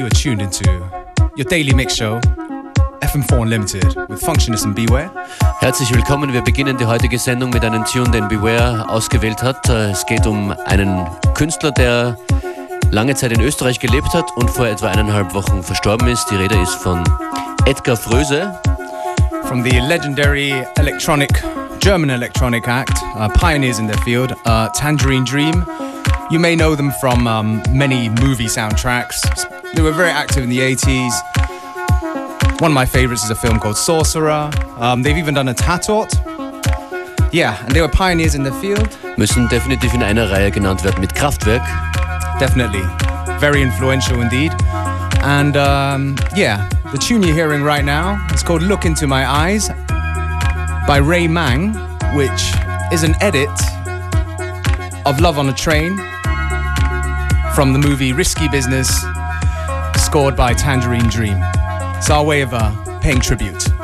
you are tuned into your daily mix show, FM4 Unlimited, with Functionist and Beware. Herzlich willkommen. Wir beginnen die heutige Sendung mit einem Tune, den Beware ausgewählt hat. Es geht um einen Künstler, der lange Zeit in Österreich gelebt hat und vor etwa eineinhalb Wochen verstorben ist. Die Rede ist von Edgar Fröse. From the legendary electronic, German electronic act, uh, pioneers in their field, uh, Tangerine Dream. You may know them from um, many movie soundtracks. They were very active in the 80s. One of my favorites is a film called Sorcerer. Um, they've even done a Tatort. Yeah, and they were pioneers in the field. Müssen definitiv in einer Reihe genannt werden mit Kraftwerk. Definitely. Very influential indeed. And um, yeah, the tune you're hearing right now is called Look Into My Eyes by Ray Mang, which is an edit of Love on a Train from the movie Risky Business, scored by Tangerine Dream. It's our way of uh, paying tribute.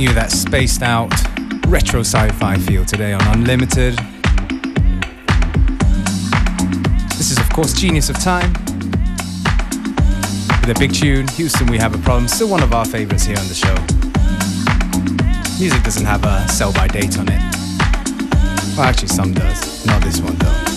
You that spaced out retro sci fi feel today on Unlimited. This is, of course, Genius of Time. With a big tune, Houston, We Have a Problem. Still one of our favorites here on the show. Music doesn't have a sell by date on it. Well, actually, some does. Not this one, though.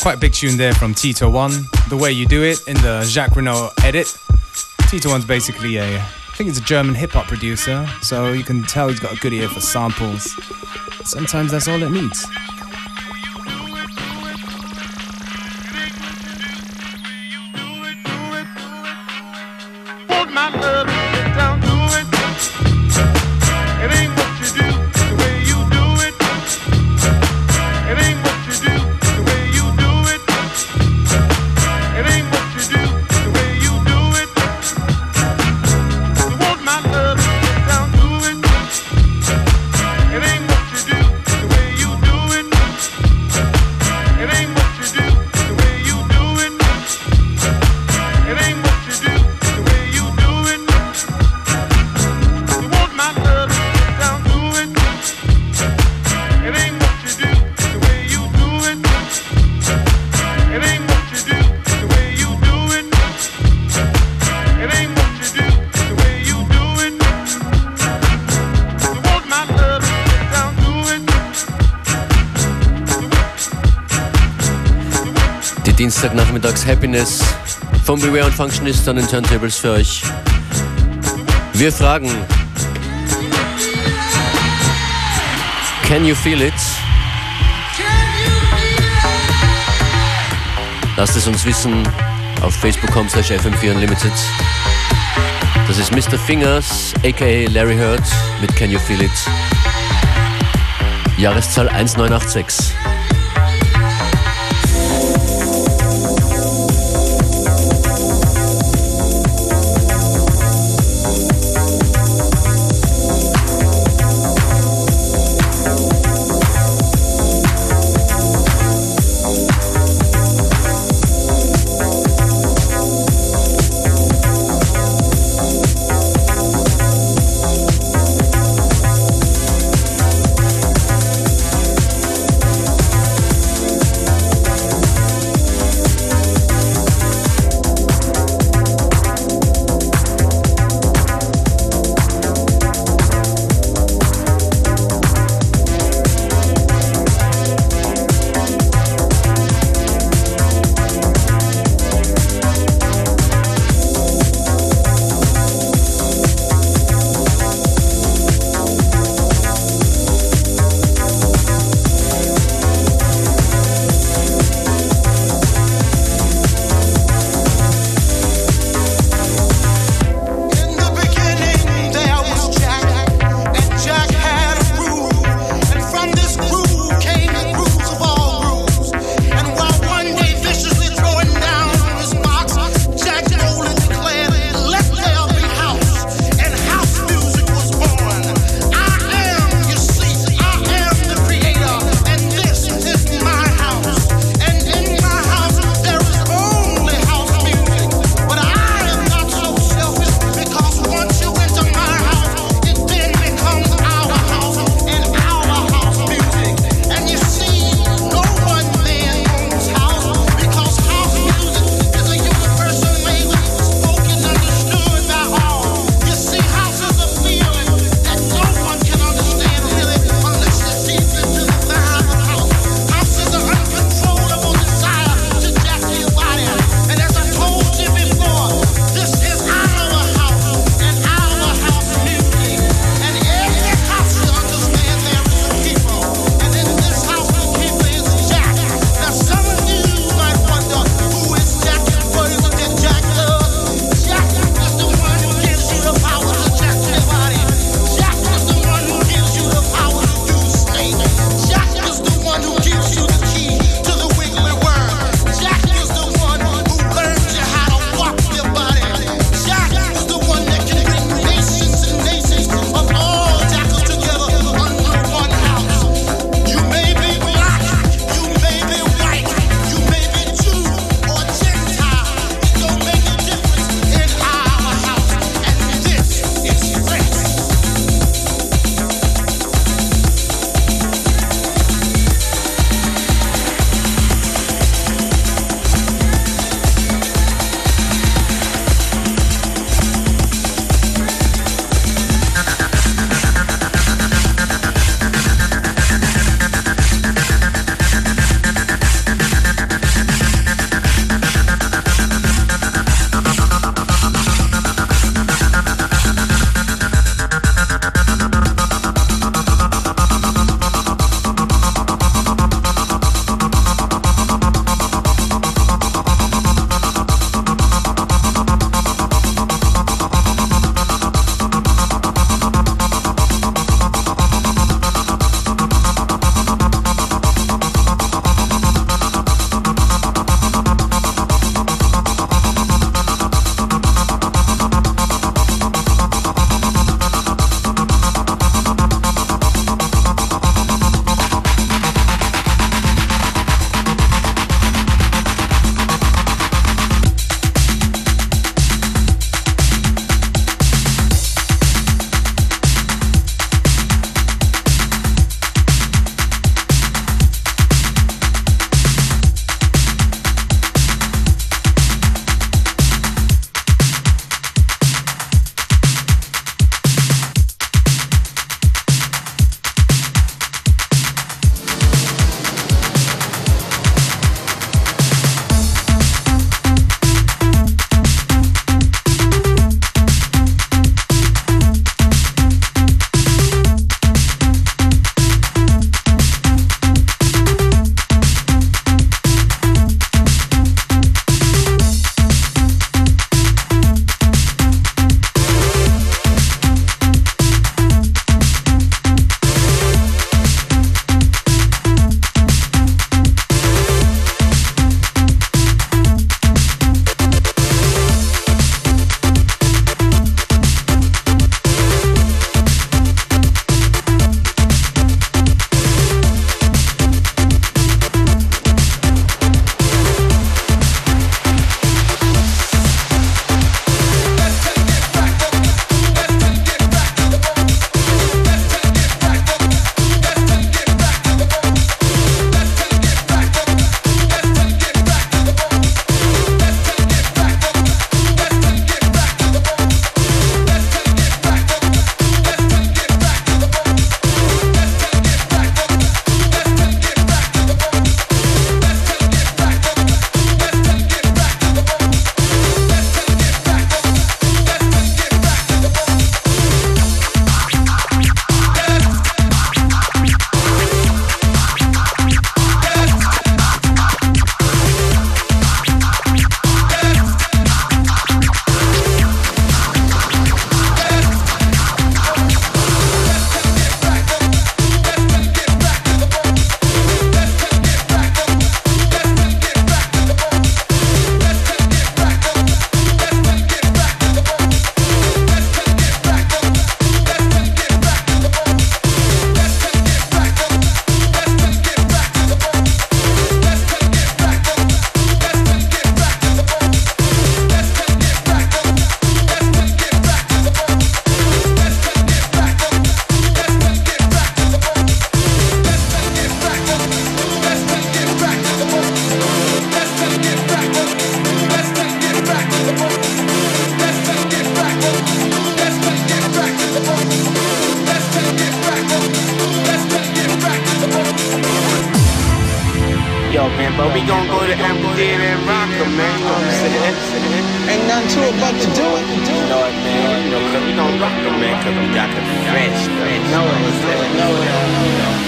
Quite a big tune there from Tito One, The Way You Do It in the Jacques Renault edit. Tito One's basically a, I think he's a German hip hop producer, so you can tell he's got a good ear for samples. Sometimes that's all it needs. Beware und Functionist an den Turntables für euch. Wir fragen, Can you feel it? Lasst es uns wissen auf facebook.com slash fm4 unlimited. Das ist Mr. Fingers, aka Larry Hurt mit Can You Feel It? Jahreszahl 1986. Man. But we gon' go to Amsterdam and rock them, man. You know what I'm saying? Ain't nothing to it but to do it. You know it, man. You know, cause we gon' rock them, man. Cause we got the fresh, fresh. Know it, know it, know it.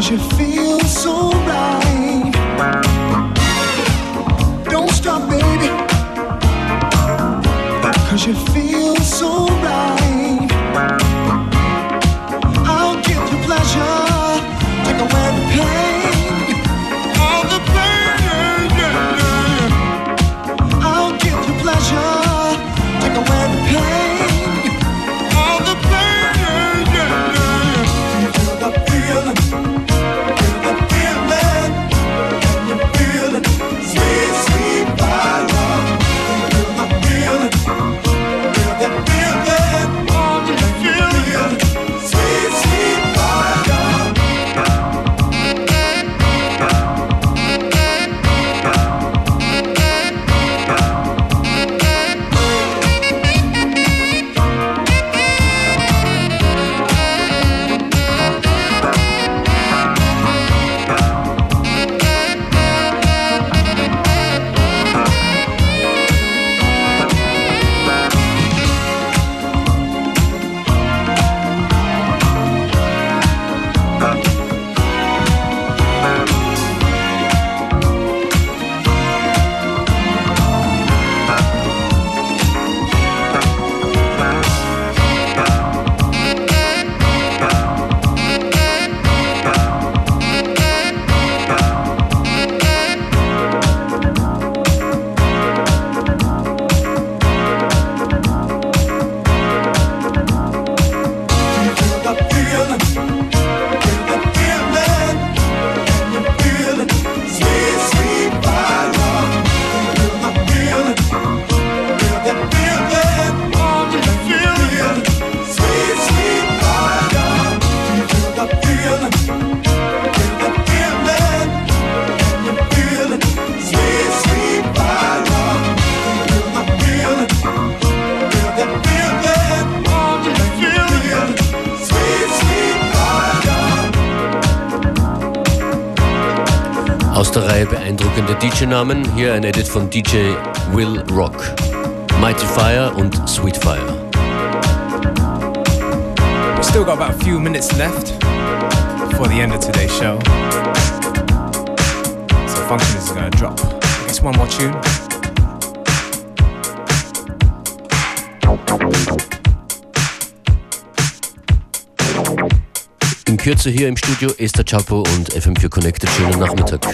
Cause you feel so right. Don't stop, baby. Cause you feel so right. DJ-Namen. Hier ein Edit von DJ Will Rock. Mighty Fire und Sweet Fire. We've still got about a few minutes left before the end of today's show. So Function is gonna drop. I guess one more tune. In Kürze hier im Studio Esther Csapo und FM4 Connected. Schönen Nachmittag.